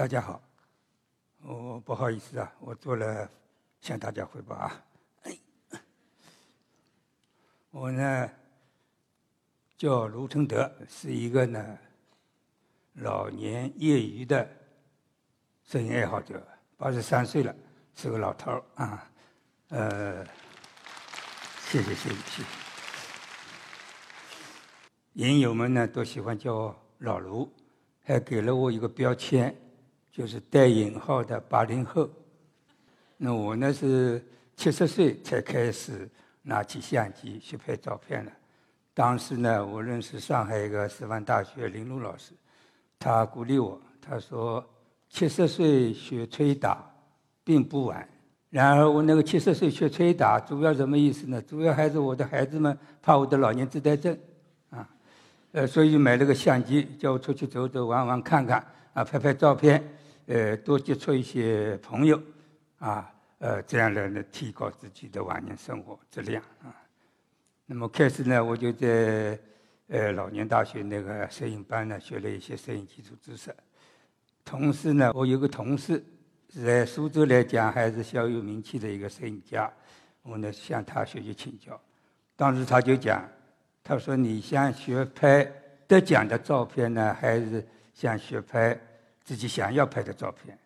大家好，我不好意思啊，我做了向大家汇报啊。我呢叫卢承德，是一个呢老年业余的摄影爱好者，八十三岁了，是个老头儿啊。呃，谢谢谢谢谢谢。影友们呢都喜欢叫我老卢。还给了我一个标签，就是带引号的八零后。那我呢是七十岁才开始拿起相机去拍照片的。当时呢，我认识上海一个师范大学林路老师，他鼓励我，他说：“七十岁学吹打并不晚。”然而我那个七十岁学吹打，主要什么意思呢？主要还是我的孩子们怕我的老年痴呆症啊。呃，所以买了个相机，叫我出去走走、玩玩、看看，啊，拍拍照片，呃，多接触一些朋友，啊，呃，这样来呢，提高自己的晚年生活质量啊。那么开始呢，我就在呃老年大学那个摄影班呢，学了一些摄影基础知识。同时呢，我有个同事在苏州来讲还是小有名气的一个摄影家，我呢向他学习请教。当时他就讲。他说：“你想学拍得奖的照片呢，还是想学拍自己想要拍的照片？”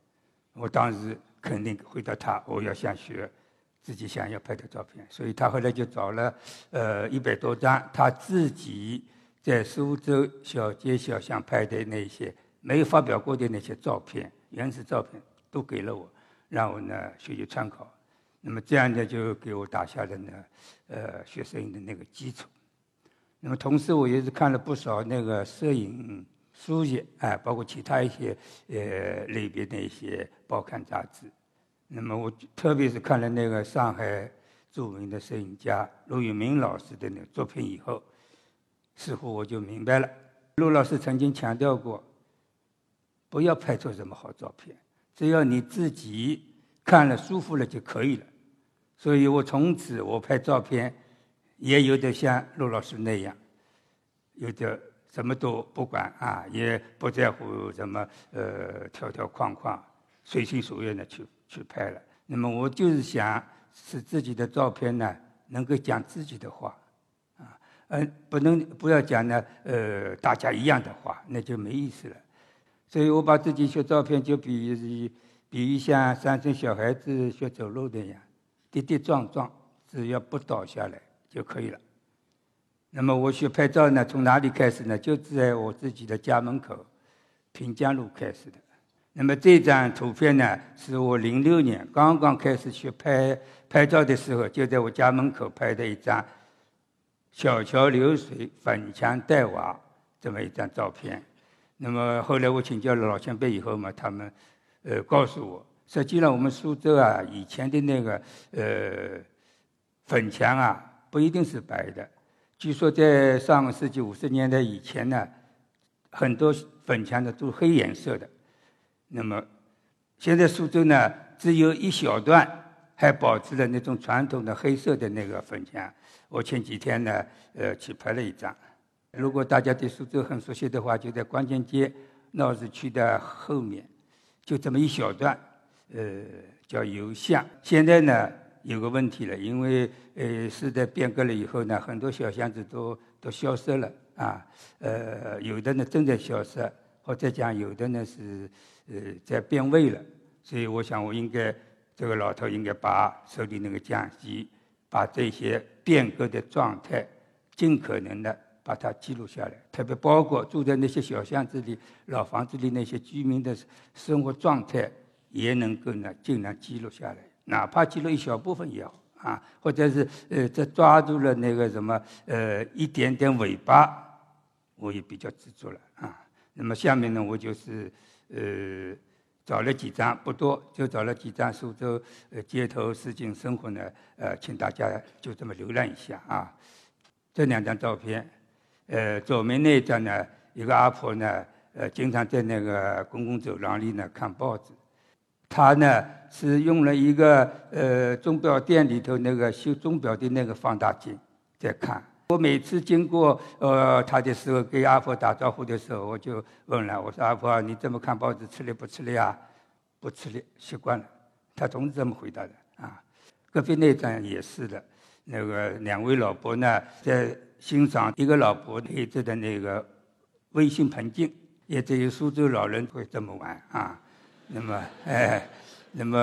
我当时肯定回答他：“我要想学自己想要拍的照片。”所以他后来就找了呃一百多张他自己在苏州小街小巷拍的那些没有发表过的那些照片，原始照片都给了我，让我呢学习参考。那么这样呢，就给我打下了呢呃学摄影的那个基础。那么，同时我也是看了不少那个摄影书籍，哎，包括其他一些呃类别的一些报刊杂志。那么，我特别是看了那个上海著名的摄影家陆永明老师的那个作品以后，似乎我就明白了。陆老师曾经强调过，不要拍出什么好照片，只要你自己看了舒服了就可以了。所以我从此我拍照片。也有点像陆老师那样，有点什么都不管啊，也不在乎什么呃条条框框，随心所欲的去去拍了。那么我就是想使自己的照片呢，能够讲自己的话，啊，嗯，不能不要讲呢呃大家一样的话，那就没意思了。所以我把自己学照片就比喻比喻像三岁小孩子学走路的样，跌跌撞撞，只要不倒下来。就可以了。那么我学拍照呢，从哪里开始呢？就在我自己的家门口，平江路开始的。那么这张图片呢，是我零六年刚刚开始学拍拍照的时候，就在我家门口拍的一张小桥流水、粉墙黛瓦这么一张照片。那么后来我请教了老前辈以后嘛，他们呃告诉我，实际上我们苏州啊以前的那个呃粉墙啊。不一定是白的，据说在上个世纪五十年代以前呢，很多粉墙的都是黑颜色的。那么现在苏州呢，只有一小段还保持了那种传统的黑色的那个粉墙。我前几天呢，呃，去拍了一张。如果大家对苏州很熟悉的话，就在观前街闹市区的后面，就这么一小段，呃，叫油巷。现在呢？有个问题了，因为呃时代变革了以后呢，很多小巷子都都消失了啊，呃有的呢正在消失，或者讲有的呢是呃在变味了，所以我想我应该这个老头应该把手里那个相机，把这些变革的状态尽可能的把它记录下来，特别包括住在那些小巷子里、老房子里那些居民的生活状态，也能够呢尽量记录下来。哪怕记录一小部分也好啊，或者是呃，这抓住了那个什么呃一点点尾巴，我也比较知足了啊。那么下面呢，我就是呃找了几张，不多，就找了几张苏州呃街头市井生活呢，呃，请大家就这么浏览一下啊。这两张照片，呃，左面那一张呢，一个阿婆呢，呃，经常在那个公共走廊里呢看报纸。他呢是用了一个呃钟表店里头那个修钟表的那个放大镜在看，我每次经过呃他的时候，给阿婆打招呼的时候，我就问了，我说阿婆，你怎么看报纸？吃力不吃力啊？不吃力，习惯了。他总是这么回答的啊。隔壁那张也是的，那个两位老伯呢，在欣赏一个老伯配置的那个微型盆景，也只有苏州老人会这么玩啊。那么，哎，那么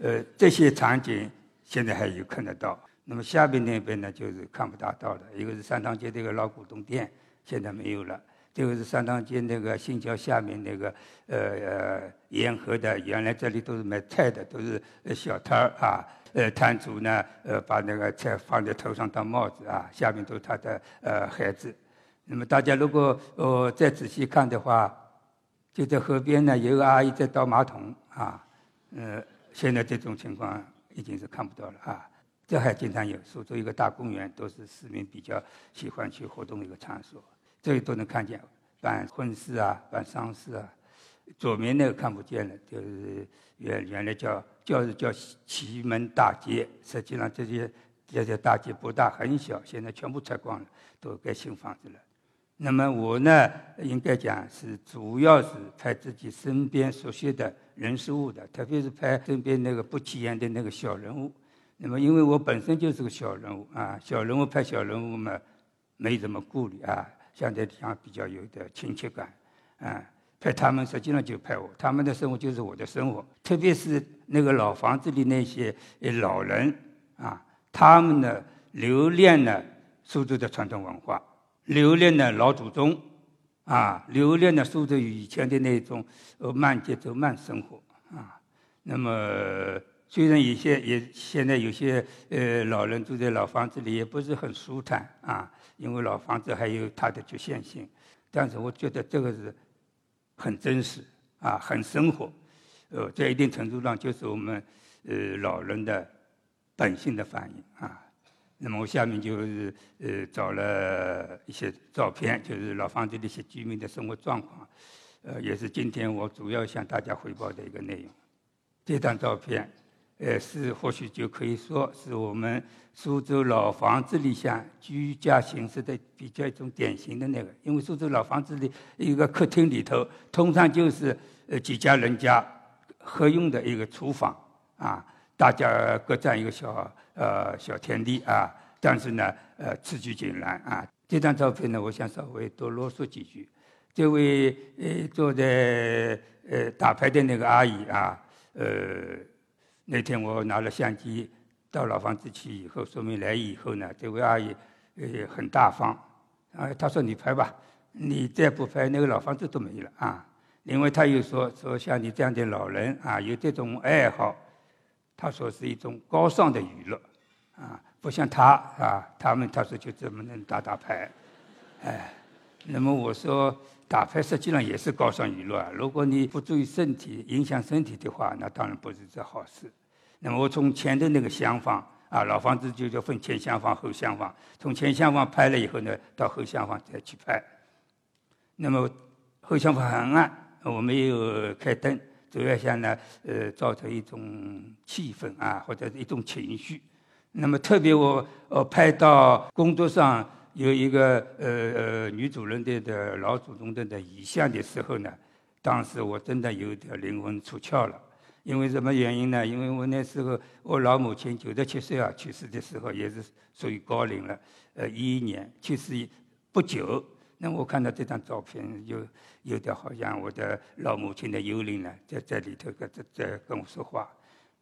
呃，这些场景现在还有看得到。那么下边那边呢，就是看不大到的。一个是三塘街这个老古董店，现在没有了；这个是三塘街那个新桥下面那个呃沿河的，原来这里都是卖菜的，都是小摊儿啊。呃，摊主呢，呃，把那个菜放在头上当帽子啊，下面都是他的呃孩子。那么大家如果呃再仔细看的话，就在河边呢，有个阿姨在倒马桶啊。呃，现在这种情况已经是看不到了啊。这还经常有，苏州一个大公园，都是市民比较喜欢去活动的一个场所。这里都能看见办婚事啊，办丧事啊。左面那个看不见了，就是原原来叫叫叫祁门大街，实际上这些这些大街不大，很小，现在全部拆光了，都盖新房子了。那么我呢，应该讲是主要是拍自己身边熟悉的人事物的，特别是拍身边那个不起眼的那个小人物。那么，因为我本身就是个小人物啊，小人物拍小人物嘛，没什么顾虑啊，相对讲比较有点亲切感啊。拍他们实际上就拍我，他们的生活就是我的生活，特别是那个老房子里那些老人啊，他们呢留恋了苏州的传统文化，留恋的老祖宗啊，留恋的苏州以前的那种呃慢节奏慢生活啊。那么。虽然有些也现在有些呃老人住在老房子里也不是很舒坦啊，因为老房子还有它的局限性，但是我觉得这个是很真实啊，很生活，呃，在一定程度上就是我们呃老人的本性的反应啊。那么我下面就是呃找了一些照片，就是老房子的一些居民的生活状况，呃，也是今天我主要向大家汇报的一个内容。这张照片。呃，是或许就可以说是我们苏州老房子里向居家形式的比较一种典型的那个。因为苏州老房子里一个客厅里头，通常就是呃几家人家合用的一个厨房啊，大家各占一个小呃小天地啊。但是呢，呃，此举井然啊。这张照片呢，我想稍微多啰嗦几句。这位呃坐在呃打牌的那个阿姨啊，呃。那天我拿了相机到老房子去以后，说明来意以后呢，这位阿姨呃很大方，啊，她说你拍吧，你再不拍那个老房子都没了啊。另外她又说说像你这样的老人啊，有这种爱好，她说是一种高尚的娱乐，啊，不像他啊，他们他说就怎么能打打牌，哎，那么我说。打牌实际上也是高尚娱乐啊！如果你不注意身体，影响身体的话，那当然不是这好事。那么我从前的那个厢房啊，老房子就叫分前厢房、后厢房。从前厢房拍了以后呢，到后厢房再去拍。那么后厢房很暗，我没有开灯，主要想呢，呃，造成一种气氛啊，或者一种情绪。那么特别我呃拍到工作上。有一个呃呃女主人的的老祖宗的的遗像的时候呢，当时我真的有点灵魂出窍了。因为什么原因呢？因为我那时候我老母亲九十七岁啊去世的时候也是属于高龄了，呃一一年去世不久。那我看到这张照片，有有点好像我的老母亲的幽灵呢，在在里头跟在在跟我说话。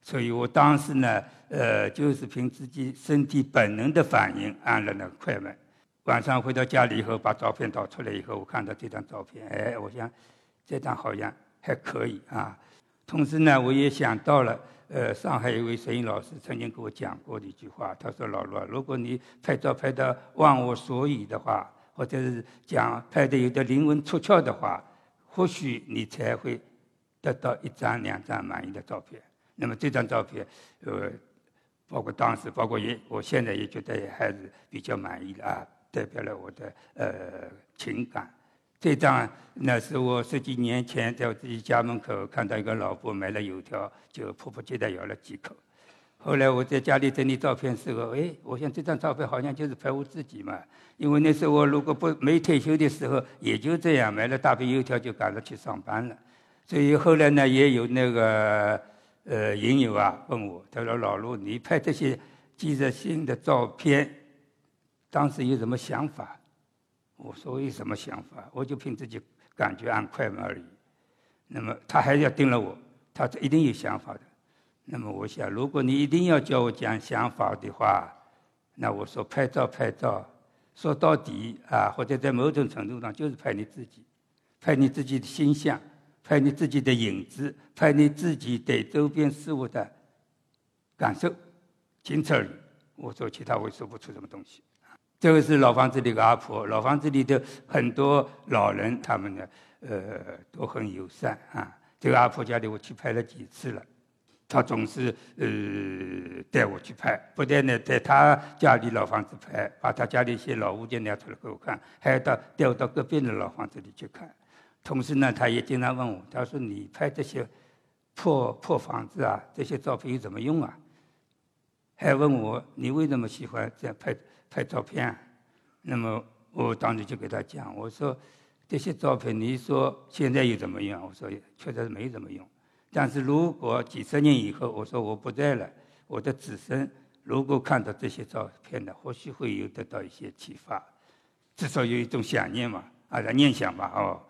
所以我当时呢，呃，就是凭自己身体本能的反应按了那个快门。晚上回到家里以后，把照片导出来以后，我看到这张照片，哎，我想这张好像还可以啊。同时呢，我也想到了，呃，上海一位摄影老师曾经给我讲过的一句话，他说：“老罗，如果你拍照拍得忘我所以的话，或者是讲拍的有点灵魂出窍的话，或许你才会得到一张两张满意的照片。那么这张照片，呃，包括当时，包括也，我现在也觉得还是比较满意的啊。”代表了我的呃情感。这张那是我十几年前在我自己家门口看到一个老婆买了油条，就迫不及待咬了几口。后来我在家里整理照片时候，哎，我想这张照片好像就是拍我自己嘛。因为那时候我如果不没退休的时候，也就这样买了大瓶油条就赶着去上班了。所以后来呢，也有那个呃影友啊问我，他说老陆，你拍这些记者性的照片，当时有什么想法？我说有什么想法？我就凭自己感觉按快门而已。那么他还要盯了我，他一定有想法的。那么我想，如果你一定要叫我讲想法的话，那我说拍照拍照，说到底啊，或者在某种程度上就是拍你自己，拍你自己的形象，拍你自己的影子，拍你自己对周边事物的感受，仅此而已。我说其他我说不出什么东西。这个是老房子里的阿婆，老房子里的很多老人，他们呢，呃，都很友善啊。这个阿婆家里我去拍了几次了。她总是呃带我去拍，不但呢在她家里老房子拍，把她家里一些老物件拿出来给我看，还要到带我到隔壁的老房子里去看。同时呢，他也经常问我，他说：“你拍这些破破房子啊，这些照片有什么用啊？”还问我：“你为什么喜欢这样拍拍照片？”那么我当时就给他讲，我说：“这些照片，你说现在有什么用？”我说：“确实没什么用。”但是如果几十年以后，我说我不在了，我的子孙如果看到这些照片呢，或许会有得到一些启发，至少有一种想念嘛，啊，念想吧，哦。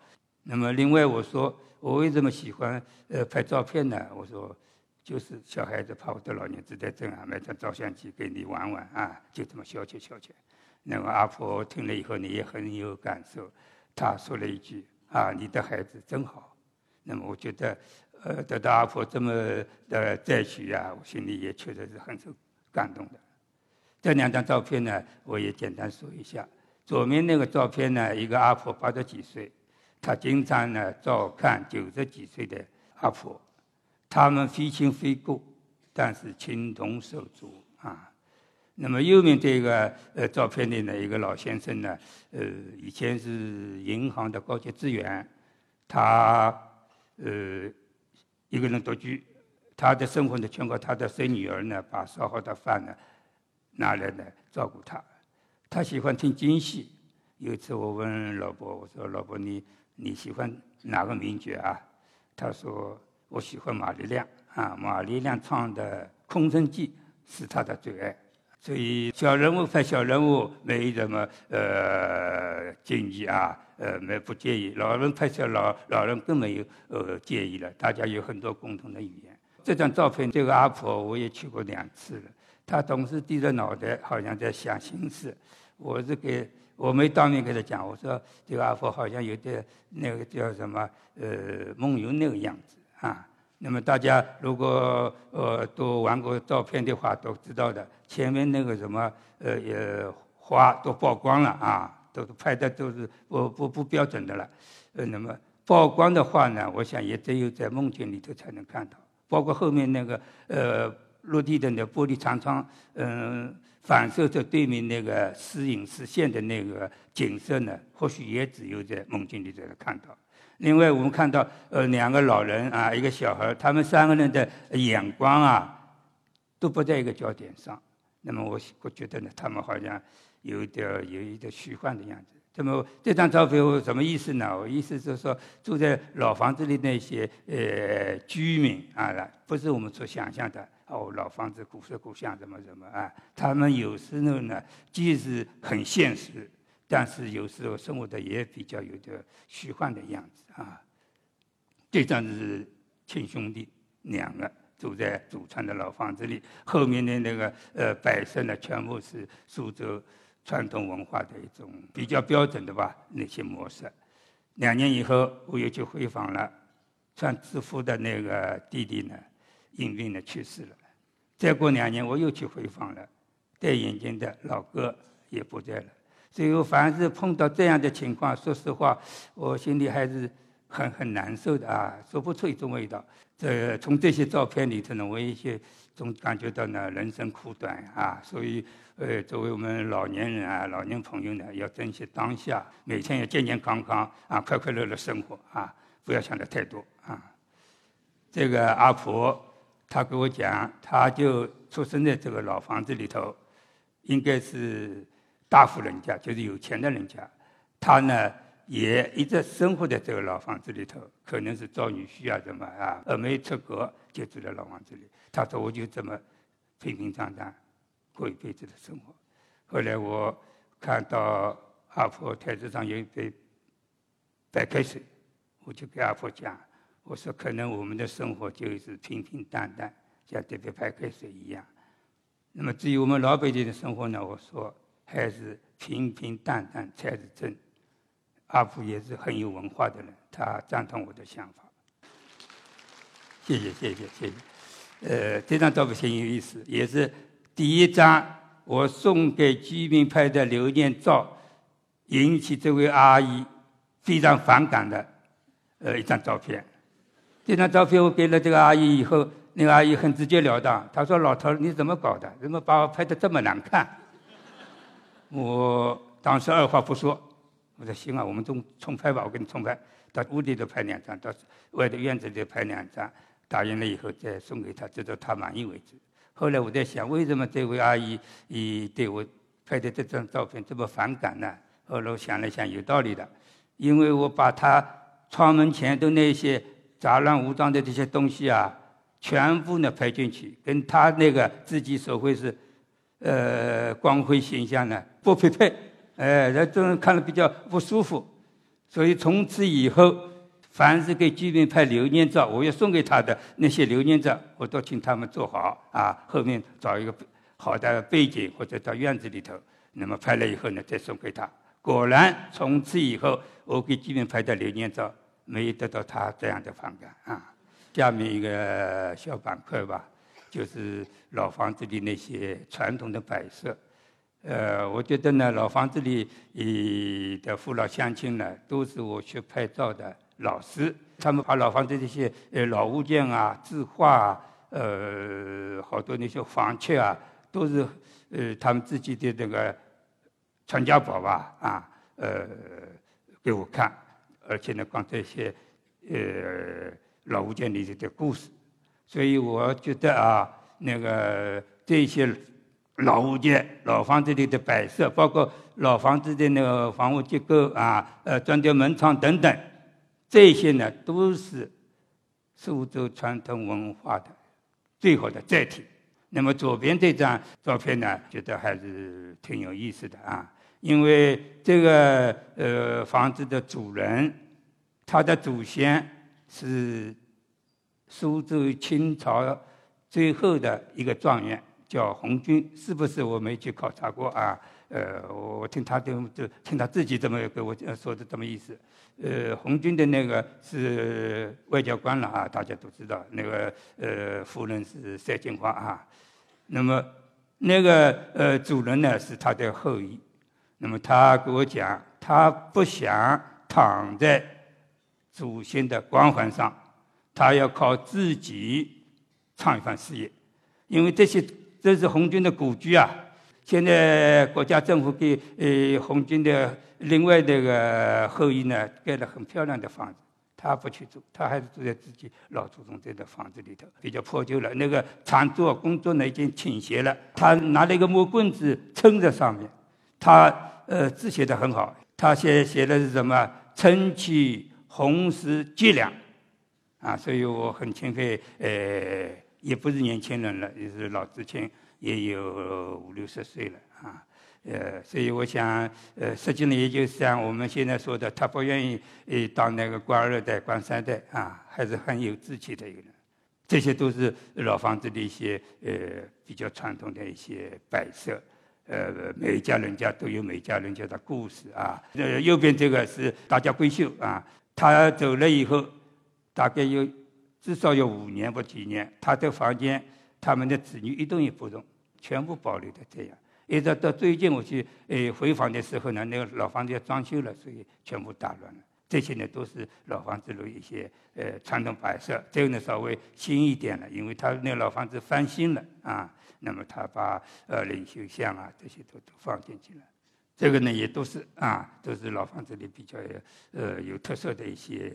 那么另外我说，我为什么喜欢呃拍照片呢？我说，就是小孩子怕我的老年痴呆症啊，买张照相机给你玩玩啊，就这么消遣消遣。那么阿婆听了以后你，也很有感受，她说了一句啊，你的孩子真好。那么我觉得。呃，得到阿婆这么的赞许呀，我心里也确实是很受感动的。这两张照片呢，我也简单说一下。左面那个照片呢，一个阿婆八十几岁，他经常呢照看九十几岁的阿婆，他们非亲非故，但是情同手足啊。那么右面这个呃照片里呢，一个老先生呢，呃，以前是银行的高级职员，他呃。一个人独居，他的生活呢全靠他的孙女儿呢把烧好的饭呢拿来呢照顾他。他喜欢听京戏。有一次我问老伯，我说：“老伯，你你喜欢哪个名角啊？”他说：“我喜欢马丽亮啊，马丽亮唱的《空城计》是他的最爱。”所以小人物拍小人物没什么呃禁忌啊。呃，没不介意。老人拍小老老人更没有呃介意了。大家有很多共同的语言。这张照片，这个阿婆我也去过两次了。她总是低着脑袋，好像在想心事。我是给我没当面跟他讲，我说这个阿婆好像有点那个叫什么呃梦游那个样子啊。那么大家如果呃都玩过照片的话，都知道的。前面那个什么呃也花都曝光了啊。都拍的都是不不不标准的了，呃，那么曝光的话呢，我想也只有在梦境里头才能看到。包括后面那个呃落地的那玻璃长窗，嗯，反射着对面那个时隐时现的那个景色呢，或许也只有在梦境里才能看到。另外，我们看到呃两个老人啊，一个小孩，他们三个人的眼光啊，都不在一个焦点上。那么我我觉得呢，他们好像。有点有一点虚幻的样子。那么这张照片我什么意思呢？我意思就是说，住在老房子里那些呃居民啊，不是我们所想象的哦，老房子古色古香怎么怎么啊？他们有时候呢，即使很现实，但是有时候生活的也比较有点虚幻的样子啊。这张是亲兄弟两个住在祖传的老房子里，后面的那个呃摆设呢，全部是苏州。传统文化的一种比较标准的吧，那些模式。两年以后，我又去回访了，穿制服的那个弟弟呢，因病的去世了。再过两年，我又去回访了，戴眼镜的老哥也不在了。所以我凡是碰到这样的情况，说实话，我心里还是很很难受的啊，说不出一种味道。这从这些照片里头呢，我一些总感觉到呢，人生苦短啊，所以。呃，作为我们老年人啊，老年朋友呢，要珍惜当下，每天要健健康康啊，快快乐乐生活啊，不要想的太多啊。这个阿婆，他给我讲，他就出生在这个老房子里头，应该是大户人家，就是有钱的人家。他呢也一直生活在这个老房子里头，可能是招女婿啊什么啊，而没出国，就住在老房子里。他说我就这么平平常常过一辈子的生活。后来我看到阿婆台子上有一杯白开水，我就给阿婆讲。我说：“可能我们的生活就是平平淡淡，像这杯白开水一样。那么至于我们老百姓的生活呢？我说还是平平淡淡才是真。”阿福也是很有文化的人，他赞同我的想法。谢谢谢谢谢谢。呃，这张照片很有意思，也是第一张我送给居民拍的留念照，引起这位阿姨非常反感的呃一张照片。这张照片我给了这个阿姨以后，那个阿姨很直截了当，她说：“老头你怎么搞的？怎么把我拍的这么难看？”我当时二话不说，我说：“行啊，我们重重拍吧，我给你重拍，到屋里头拍两张，到外头院子里拍两张，打印了以后再送给她，直到她满意为止。”后来我在想，为什么这位阿姨以对我拍的这张照片这么反感呢？后来我想了想，有道理的，因为我把她窗门前的那些。杂乱无章的这些东西啊，全部呢拍进去，跟他那个自己所谓是，呃，光辉形象呢不匹配，哎，这人看了比较不舒服。所以从此以后，凡是给居民拍留念照，我要送给他的那些留念照，我都请他们做好啊，后面找一个好的背景或者到院子里头，那么拍了以后呢，再送给他。果然，从此以后，我给居民拍的留念照。没有得到他这样的反感啊！下面一个小板块吧，就是老房子里那些传统的摆设。呃，我觉得呢，老房子里的父老乡亲呢，都是我学拍照的老师。他们把老房子这些呃老物件啊、字画啊、呃好多那些房契啊，都是呃他们自己的那个传家宝吧啊，呃给我看。而且呢，讲这些呃老物件里的故事，所以我觉得啊，那个这些老物件、老房子里的摆设，包括老房子的那个房屋结构啊，呃，砖雕门窗等等，这些呢，都是苏州传统文化的最好的载体。那么左边这张照片呢，觉得还是挺有意思的啊。因为这个呃房子的主人，他的祖先是苏州清朝最后的一个状元，叫红军，是不是？我没去考察过啊。呃，我听他就就听他自己这么跟我说的这么意思。呃，红军的那个是外交官了啊，大家都知道。那个呃夫人是赛金花啊。那么那个呃主人呢是他的后裔。那么他给我讲，他不想躺在祖先的光环上，他要靠自己创一番事业。因为这些这是红军的故居啊，现在国家政府给呃红军的另外那个后裔呢盖了很漂亮的房子，他不去住，他还是住在自己老祖宗这的房子里头，比较破旧了。那个长桌工作呢已经倾斜了，他拿了一个木棍子撑在上面。他呃字写的很好，他写写的是什么？撑起红石脊梁，啊，所以我很钦佩。呃，也不是年轻人了，也是老知青，也有五六十岁了啊。呃，所以我想，呃，实际上也就是像我们现在说的，他不愿意呃当那个官二代、官三代啊，还是很有志气的一个人。这些都是老房子的一些呃比较传统的一些摆设。呃，每一家人家都有每家人家的故事啊。呃，右边这个是大家闺秀啊，她走了以后，大概有至少有五年不几年，她的房间，他们的子女一动也不动，全部保留的这样。一直到最近我去呃回访的时候呢，那个老房子要装修了，所以全部打乱了。这些呢都是老房子的一些呃传统摆设，这个呢稍微新一点了，因为他那老房子翻新了啊。那么他把呃领袖像啊这些都都放进去了，这个呢也都是啊都是老房子里比较呃有特色的一些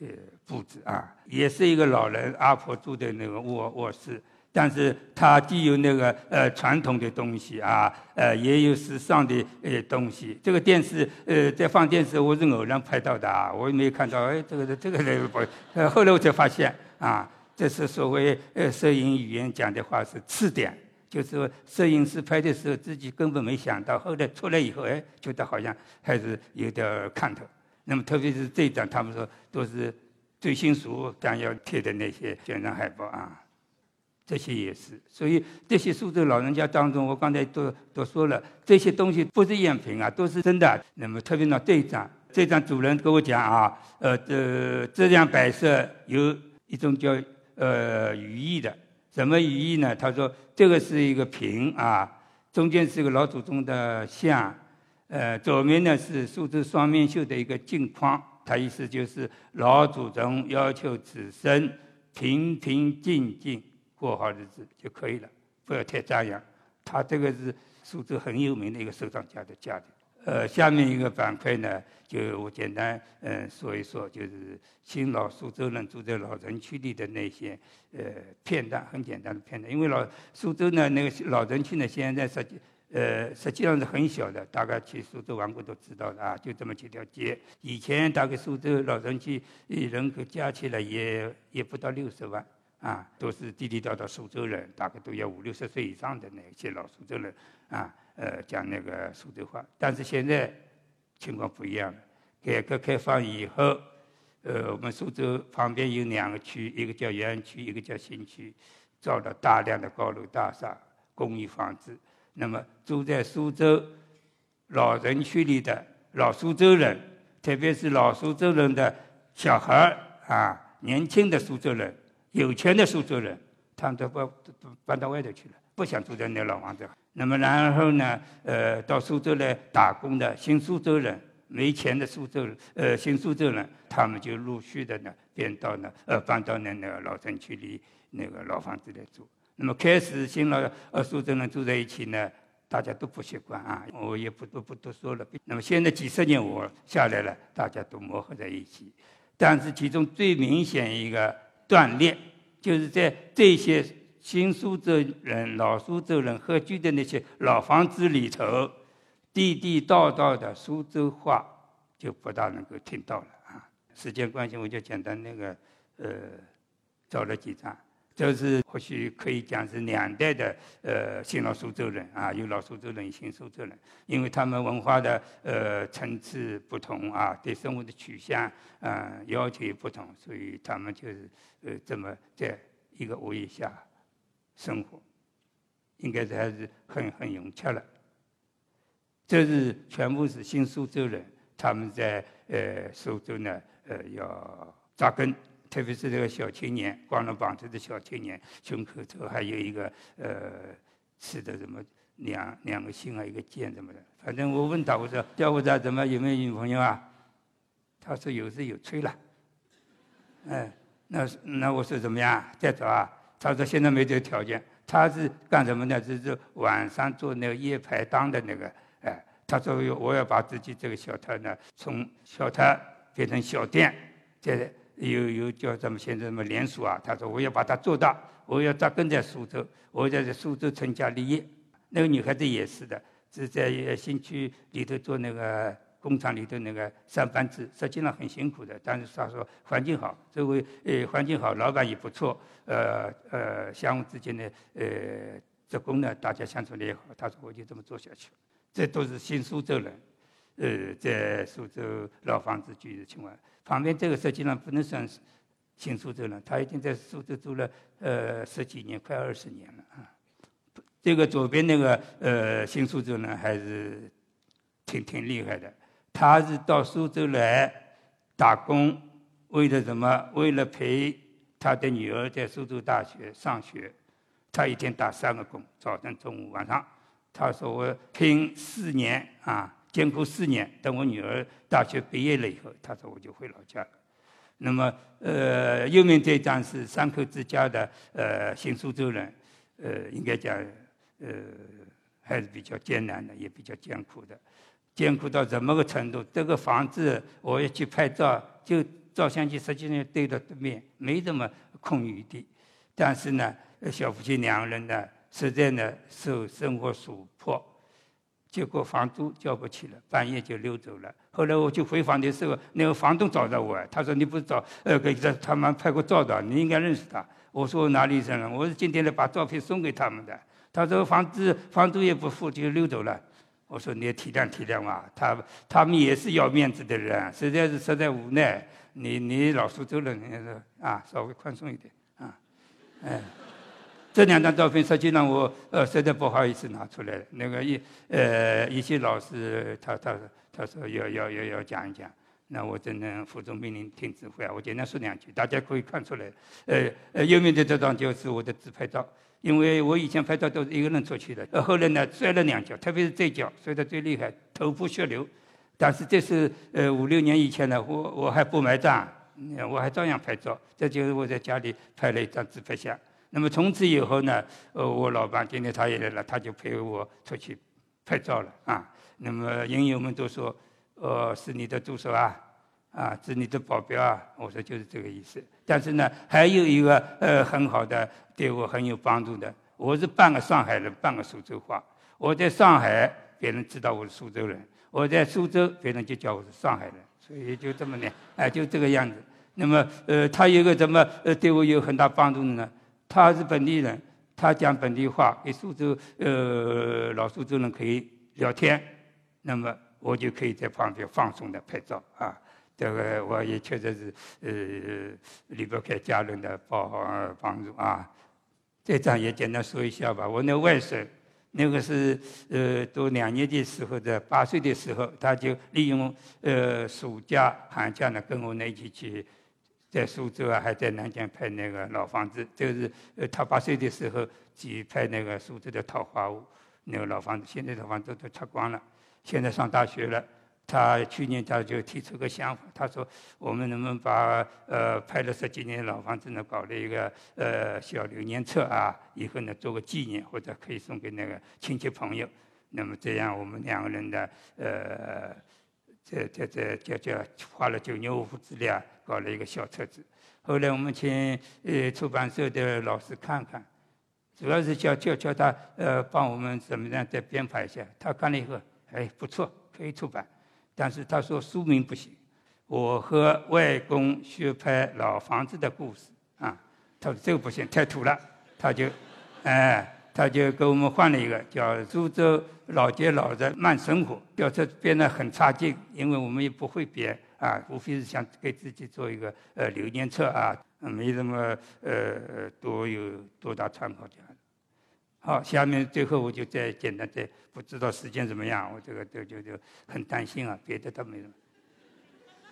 呃布置啊，也是一个老人阿婆住的那个卧卧室。但是它既有那个呃传统的东西啊，呃也有时尚的呃东西。这个电视呃在放电视，我是偶然拍到的啊，我也没有看到。哎，这个这个人不，呃后来我才发现啊，这是所谓呃摄影语言讲的话是次点，就是说摄影师拍的时候自己根本没想到，后来出来以后哎觉得好像还是有点看头。那么特别是这一张，他们说都是最新书将要贴的那些宣传海报啊。这些也是，所以这些苏州老人家当中，我刚才都都说了，这些东西不是赝品啊，都是真的。那么特别呢，这一张，这张主人跟我讲啊，呃，这这样摆设有一种叫呃寓意的，什么寓意呢？他说这个是一个瓶啊，中间是个老祖宗的像，呃，左面呢是苏州双面绣的一个镜框，他意思就是老祖宗要求子孙平平静静。过好日子就可以了，不要太张扬。他这个是苏州很有名的一个收藏家的家的。呃，下面一个板块呢，就我简单嗯说一说，就是新老苏州人住在老城区里的那些呃片段，很简单的片段。因为老苏州呢那个老城区呢，现在实际呃实际上是很小的，大概去苏州玩过都知道的啊，就这么几条街。以前大概苏州老城区人口加起来也也不到六十万。啊，都是地地道道苏州人，大概都要五六十岁以上的那些老苏州人啊，呃，讲那个苏州话。但是现在情况不一样了，改革开放以后，呃，我们苏州旁边有两个区，一个叫原区，一个叫新区，造了大量的高楼大厦、公寓房子。那么住在苏州老人区里的老苏州人，特别是老苏州人的小孩啊，年轻的苏州人。有钱的苏州人，他们都搬搬到外头去了，不想住在那老房子。那么然后呢，呃，到苏州来打工的新苏州人，没钱的苏州，呃，新苏州人，他们就陆续的呢，变到呢，呃，搬到那那个老城区里那个老房子来住。那么开始新老呃苏州人住在一起呢，大家都不习惯啊，我也不多不多说了。那么现在几十年我下来了，大家都磨合在一起，但是其中最明显一个。断裂，就是在这些新苏州人、老苏州人合居的那些老房子里头，地地道道的苏州话就不大能够听到了啊。时间关系，我就简单那个呃找了几张。这是或许可以讲是两代的呃新老苏州人啊，有老苏州人、新苏州人，因为他们文化的呃层次不同啊，对生活的取向啊要求也不同，所以他们就是呃这么在一个屋檐下生活，应该是还是很很融洽了。这是全部是新苏州人，他们在呃苏州呢呃要扎根。特别是这个小青年，光着膀子的小青年，胸口头还有一个呃，刺的什么两两个心啊，一个剑什么的。反正我问他，我说：“小伙子，怎么有没有女朋友啊？”他说：“有是有，吹了。”哎，那那我说怎么样？再找啊？他说：“现在没这个条件。”他是干什么呢？就是晚上做那个夜排档的那个。哎，他说：“我要把自己这个小摊呢，从小摊变成小店，在。”有有叫咱们现在什么连锁啊？他说我要把它做大，我要扎根在苏州，我要在苏州成家立业。那个女孩子也是的，是在新区里头做那个工厂里头那个上班子，实际上很辛苦的。但是他说环境好，周围呃环境好，老板也不错，呃呃相互之间的呃职工呢，大家相处的也好。他说我就这么做下去。这都是新苏州人，呃，在苏州老房子居的情况。旁边这个实际上不能算是新苏州人，他已经在苏州住了呃十几年，快二十年了啊。这个左边那个呃新苏州人还是挺挺厉害的，他是到苏州来打工，为了什么？为了陪他的女儿在苏州大学上学，他一天打三个工，早晨、中午、晚上。他说我拼四年啊。艰苦四年，等我女儿大学毕业了以后，他说我就回老家了。那么，呃，右面这张是三口之家的呃新苏州人，呃，应该讲，呃，还是比较艰难的，也比较艰苦的。艰苦到怎么个程度？这个房子我要去拍照，就照相机实际上对着对面，没什么空余地。但是呢，小夫妻两个人呢，实在呢受生活所迫，结果房租交不起了，半夜就溜走了。后来我去回访的时候，那个房东找到我，他说：“你不找呃给他他们拍过照的，你应该认识他。”我说：“哪里认识？我是今天来把照片送给他们的。”他说：“房子房租也不付，就溜走了。”我说：“你也体谅体谅嘛，他他们也是要面子的人，实在是实在无奈。你你老苏州人，你说啊，稍微宽松一点。”啊哎，这两张照片实际上我呃实在不好意思拿出来。那个一呃一些老师他他他说要要要要讲一讲，那我只能服从命令听指挥啊。我简单说两句，大家可以看出来。呃呃，右面的这张就是我的自拍照，因为我以前拍照都是一个人出去的，呃后来呢摔了两跤，特别是这脚摔得最厉害，头破血流。但是这是呃五六年以前呢，我我还不买账。我还照样拍照，这就是我在家里拍了一张自拍相。那么从此以后呢，呃，我老伴今天他也来了，他就陪我出去拍照了啊。那么影友们都说，呃，是你的助手啊，啊，是你的保镖啊。我说就是这个意思。但是呢，还有一个呃很好的，对我很有帮助的。我是半个上海人，半个苏州话。我在上海，别人知道我是苏州人；我在苏州，别人就叫我是上海人。所以就这么呢，哎，就这个样子。那么，呃，他有个怎么呃对我有很大帮助的呢？他是本地人，他讲本地话，跟苏州呃老苏州人可以聊天，那么我就可以在旁边放松的拍照啊。这个我也确实是呃离不开家人的帮帮助啊。这张也简单说一下吧。我那外甥。那个是呃读两年级时候的八岁的时候，他就利用呃暑假寒假呢，跟我那一起去在苏州啊，还在南京拍那个老房子。就是呃他八岁的时候去拍那个苏州的桃花坞那个老房子，现在的房子都拆光了。现在上大学了。他去年他就提出个想法，他说：“我们能不能把呃拍了十几年老房子呢，搞了一个呃小留念册啊？以后呢做个纪念，或者可以送给那个亲戚朋友。那么这样我们两个人的呃，这这这叫叫花了九牛二虎之力啊，搞了一个小册子。后来我们请呃出版社的老师看看，主要是叫叫叫他呃帮我们怎么样再编排一下。他看了以后，哎不错，可以出版。”但是他说书名不行，我和外公学拍老房子的故事啊，他说这个不行，太土了，他就，哎，他就给我们换了一个叫《苏州老街老人慢生活》，叫这编得很差劲，因为我们也不会编啊，无非是想给自己做一个呃留念册啊，没什么呃多有多大参考价。好，下面最后我就再简单再，不知道时间怎么样，我这个就就就很担心啊，别的倒没什么。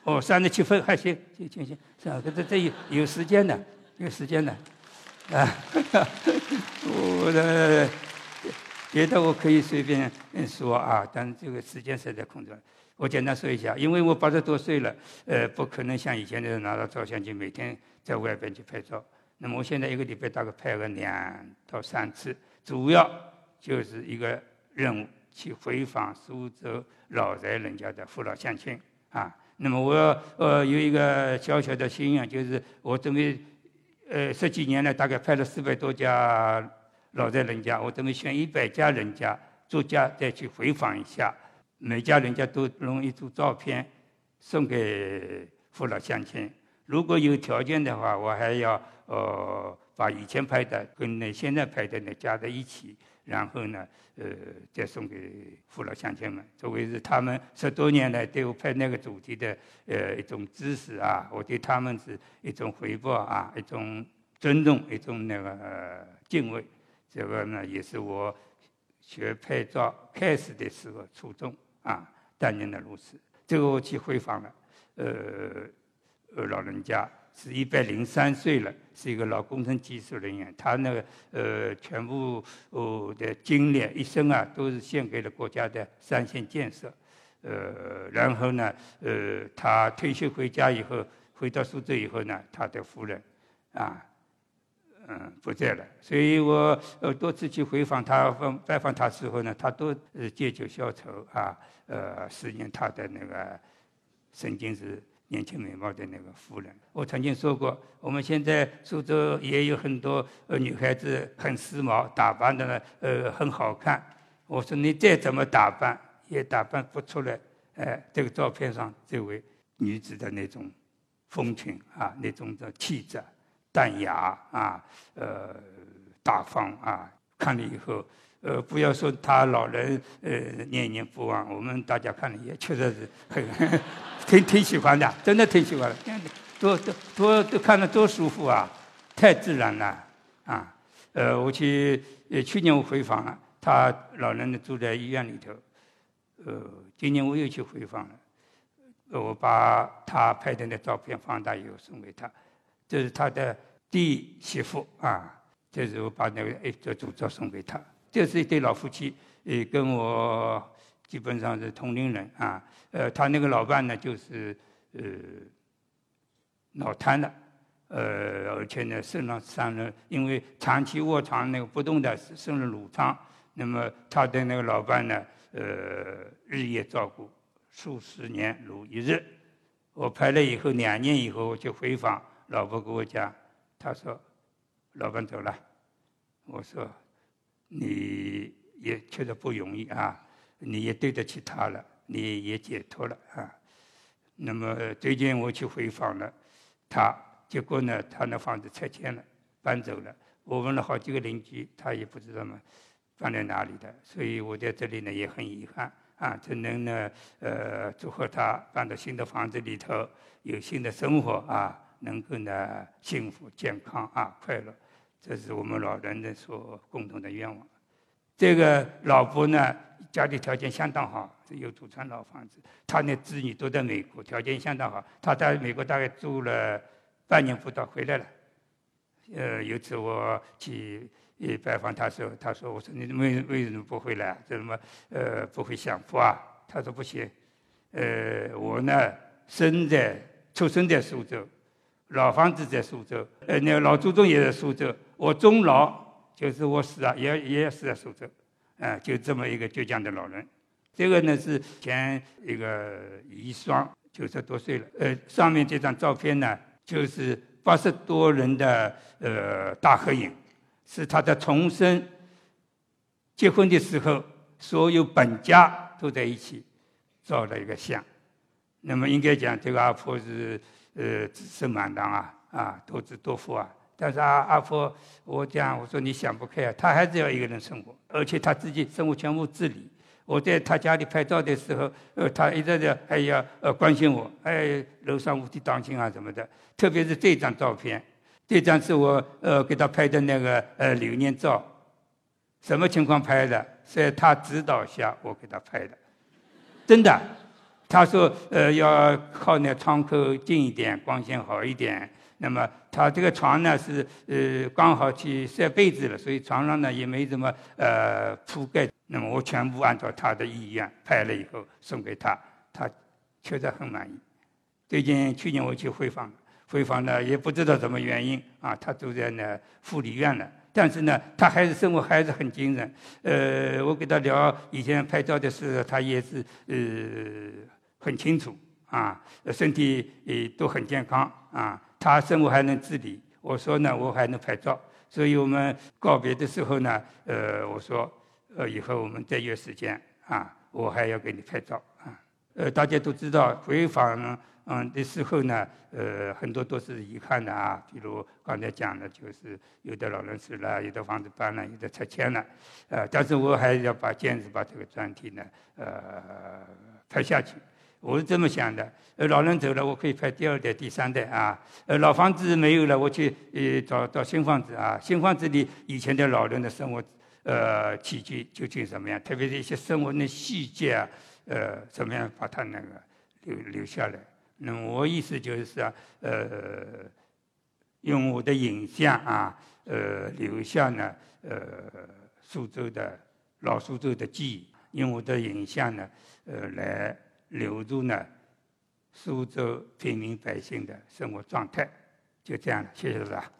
哦，三十七分还行，行行行，是啊？这这有有时间的，有时间的，啊，我的别的我可以随便说啊，但是这个时间实在控制了。我简单说一下，因为我八十多岁了，呃，不可能像以前那样拿着照相机每天在外边去拍照。那么我现在一个礼拜大概拍个两到三次。主要就是一个任务，去回访苏州老宅人家的父老乡亲啊。那么我呃有一个小小的心愿，就是我准备呃十几年来大概拍了四百多家老在人家，我准备选一百家人家作家再去回访一下，每家人家都弄一组照片送给父老乡亲。如果有条件的话，我还要呃。把以前拍的跟那现在拍的呢加在一起，然后呢，呃，再送给父老乡亲们，作为是他们十多年来对我拍那个主题的呃一种支持啊，我对他们是一种回报啊，一种尊重，一种那个敬畏。这个呢，也是我学拍照开始的时候初衷啊，当年的如此。这个我去回访了，呃，呃，老人家。是一百零三岁了，是一个老工程技术人员。他那个呃，全部哦的精力一生啊，都是献给了国家的三线建设。呃，然后呢，呃，他退休回家以后，回到苏州以后呢，他的夫人啊，嗯，不在了。所以我呃多次去回访他、拜访他时候呢，他都呃借酒消愁啊，呃，思念他的那个曾经是。年轻美貌的那个夫人。我曾经说过，我们现在苏州也有很多呃女孩子很时髦，打扮的呢呃很好看。我说你再怎么打扮，也打扮不出来，哎，这个照片上这位女子的那种风情啊，那种的气质、淡雅啊，呃，大方啊，看了以后。呃，不要说他老人，呃，念念不忘。我们大家看了也确实是很，挺挺喜欢的，真的挺喜欢的。多多多都看着多舒服啊，太自然了啊。呃，我去，呃，去年我回访了，他老人呢住在医院里头。呃，今年我又去回访了，我把他拍的那照片放大以后送给他，这是他的弟媳妇啊，这是我把那个哎这组照送给他。这是一对老夫妻，呃，跟我基本上是同龄人啊。呃，他那个老伴呢，就是呃脑瘫了，呃，而且呢，肾上伤了，因为长期卧床那个不动的生了褥疮。那么他的那个老伴呢，呃，日夜照顾，数十年如一日。我拍了以后，两年以后我去回访，老婆跟我讲，他说，老伴走了。我说。你也确实不容易啊，你也对得起他了，你也解脱了啊。那么最近我去回访了他，结果呢，他那房子拆迁了，搬走了。我问了好几个邻居，他也不知道嘛，搬在哪里的。所以我在这里呢也很遗憾啊，只能呢呃祝贺他搬到新的房子里头，有新的生活啊，能够呢幸福、健康啊、快乐。这是我们老人的所共同的愿望。这个老婆呢，家里条件相当好，有祖传老房子。他的子女都在美国，条件相当好。他在美国大概住了半年不到，回来了。呃，有次我去拜访他时候，他说：“我说你为为什么不回来？怎么呃不会享福啊？”他说：“不行，呃，我呢生在出生在苏州。”老房子在苏州，呃，那个老祖宗也在苏州。我终老就是我死啊，也也死在苏州，啊，就这么一个倔强的老人。这个呢是前一个遗孀，九十多岁了。呃，上面这张照片呢，就是八十多人的呃大合影，是他的重生。结婚的时候，所有本家都在一起照了一个相。那么应该讲，这个阿婆是。呃，子孙满堂啊，啊，多子多福啊。但是阿阿婆，我讲，我说你想不开啊，她还是要一个人生活，而且她自己生活全部自理。我在她家里拍照的时候，呃，她一直在还要呃关心我，哎，楼上屋顶当心啊什么的。特别是这张照片，这张是我呃给她拍的那个呃留念照。什么情况拍的？在她指导下我给她拍的，真的。他说：“呃，要靠那窗口近一点，光线好一点。那么他这个床呢是呃刚好去晒被子了，所以床上呢也没怎么呃铺盖。那么我全部按照他的意愿拍了以后送给他，他确实很满意。最近去年我去回访，回访呢也不知道什么原因啊，他住在那护理院了。但是呢，他还是生活还是很精神。呃，我跟他聊以前拍照的时候，他也是呃。”很清楚啊，身体也都很健康啊，他生活还能自理。我说呢，我还能拍照，所以我们告别的时候呢，呃，我说，呃，以后我们再约时间啊，我还要给你拍照啊。呃，大家都知道回访嗯的时候呢，呃，很多都是遗憾的啊，比如刚才讲的，就是有的老人死了，有的房子搬了，有的拆迁了，呃，但是我还要把坚持把这个专题呢，呃，拍下去。我是这么想的，呃，老人走了，我可以拍第二代、第三代啊。呃，老房子没有了，我去呃找找新房子啊。新房子里以前的老人的生活，呃，起居究竟怎么样？特别是一些生活的细节啊，呃，怎么样把它那个留留下来？那么我意思就是啊，呃，用我的影像啊，呃，留下呢，呃，苏州的老苏州的记忆，用我的影像呢，呃，来。留住呢，苏州平民百姓的生活状态，就这样了。谢谢大家。